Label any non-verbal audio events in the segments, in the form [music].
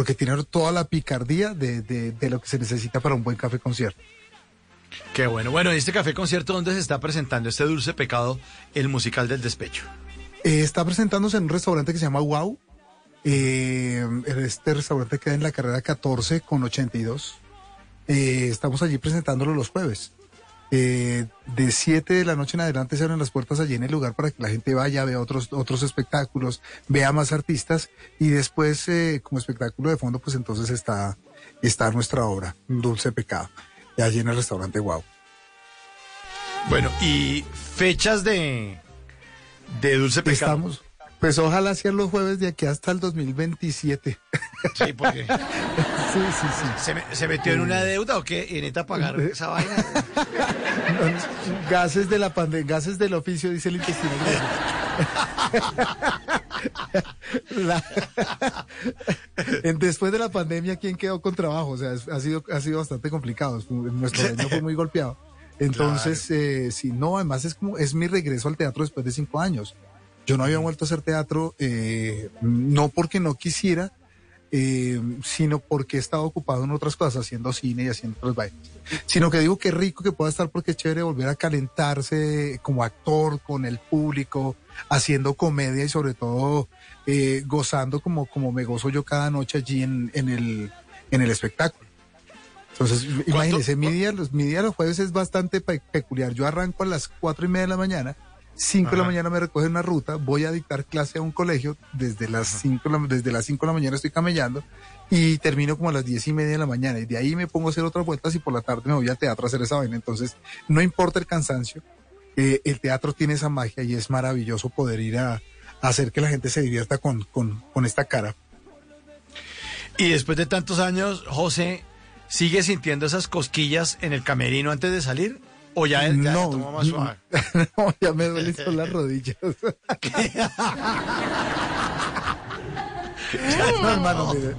porque tiene toda la picardía de, de, lo que se necesita para un buen café concierto. Qué bueno. Bueno, este café concierto, ¿dónde se está presentando este dulce pecado, el musical del despecho? Eh, está presentándose en un restaurante que se llama Wow. Eh, este restaurante queda en la carrera 14 con 82. Eh, estamos allí presentándolo los jueves. Eh, de 7 de la noche en adelante se abren las puertas allí en el lugar para que la gente vaya, vea otros, otros espectáculos, vea más artistas y después eh, como espectáculo de fondo pues entonces está, está nuestra obra, Dulce Pecado, allí en el restaurante Wow. Bueno, y fechas de, de Dulce Pecado. Estamos, pues ojalá sean los jueves de aquí hasta el 2027. Sí, porque. [laughs] sí, sí, sí. ¿Se, metió en una deuda o qué? ¿En esta pagar esa vaina? [laughs] gases de la pandemia, gases del oficio, dice el intestino. [laughs] Después de la pandemia, ¿quién quedó con trabajo? O sea, ha sido, ha sido bastante complicado. Nuestro año fue muy golpeado. Entonces, eh, si no, además es como, es mi regreso al teatro después de cinco años. Yo no había vuelto a hacer teatro, eh, no porque no quisiera, eh, sino porque he estado ocupado en otras cosas, haciendo cine y haciendo otros bailes. Sino que digo que rico que pueda estar porque es chévere volver a calentarse como actor con el público, haciendo comedia y sobre todo eh, gozando como, como me gozo yo cada noche allí en, en, el, en el espectáculo. Entonces, imagínense, mi día, los, mi día los jueves es bastante peculiar. Yo arranco a las cuatro y media de la mañana 5 de la mañana me recoge una ruta, voy a dictar clase a un colegio, desde las 5 desde las 5 de la mañana estoy camellando y termino como a las 10 y media de la mañana y de ahí me pongo a hacer otras vueltas y por la tarde me voy al teatro a hacer esa vaina. Entonces, no importa el cansancio, eh, el teatro tiene esa magia y es maravilloso poder ir a, hacer que la gente se divierta con, con, con esta cara. Y después de tantos años, José, ¿sigue sintiendo esas cosquillas en el camerino antes de salir? ¿O ya, ya no, más suave? [laughs] No, ya me duelen las [laughs] rodillas. no, hermano, mire.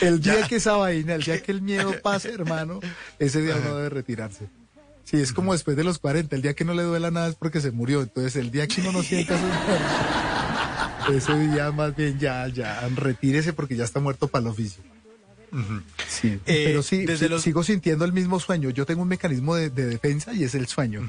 El, día que esa vaina, el día que el miedo pase, hermano, ese día uno debe retirarse. Sí, es como después de los 40, el día que no le duela nada es porque se murió. Entonces, el día que uno no sienta ese día más bien ya, ya, retírese porque ya está muerto para el oficio. Sí, eh, pero sí, sigo sintiendo el mismo sueño. Yo tengo un mecanismo de, defensa y es el sueño.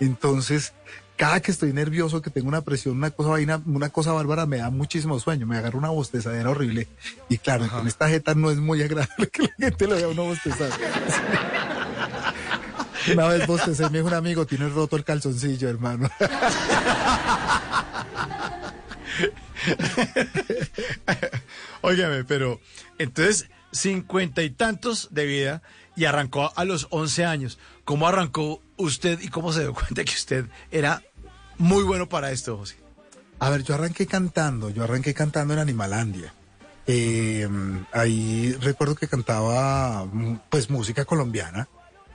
Entonces, cada que estoy nervioso, que tengo una presión, una cosa vaina, una cosa bárbara, me da muchísimo sueño, me agarra una bostezadera horrible. Y claro, con esta jeta no es muy agradable [laughs] que la gente le vea una bostezada. [laughs] una vez bostecé, me dijo un amigo, tienes roto el calzoncillo, hermano. [laughs] Óigame, pero entonces cincuenta y tantos de vida y arrancó a los once años. ¿Cómo arrancó usted y cómo se dio cuenta que usted era muy bueno para esto, José? A ver, yo arranqué cantando, yo arranqué cantando en Animalandia. Eh, ahí recuerdo que cantaba pues música colombiana,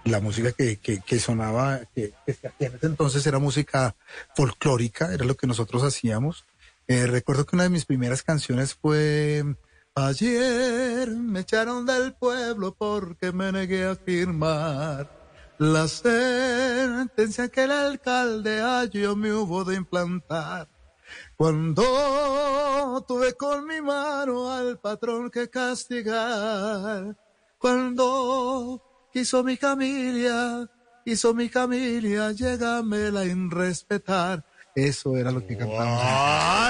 la música que, que, sonaba, que, en ese entonces era música folclórica, era lo que nosotros hacíamos. Eh, recuerdo que una de mis primeras canciones fue Ayer me echaron del pueblo porque me negué a firmar la sentencia que el alcalde yo me hubo de implantar. Cuando tuve con mi mano al patrón que castigar, cuando quiso mi familia, quiso mi familia, llegame la irrespetar. Eso era lo que cantaba.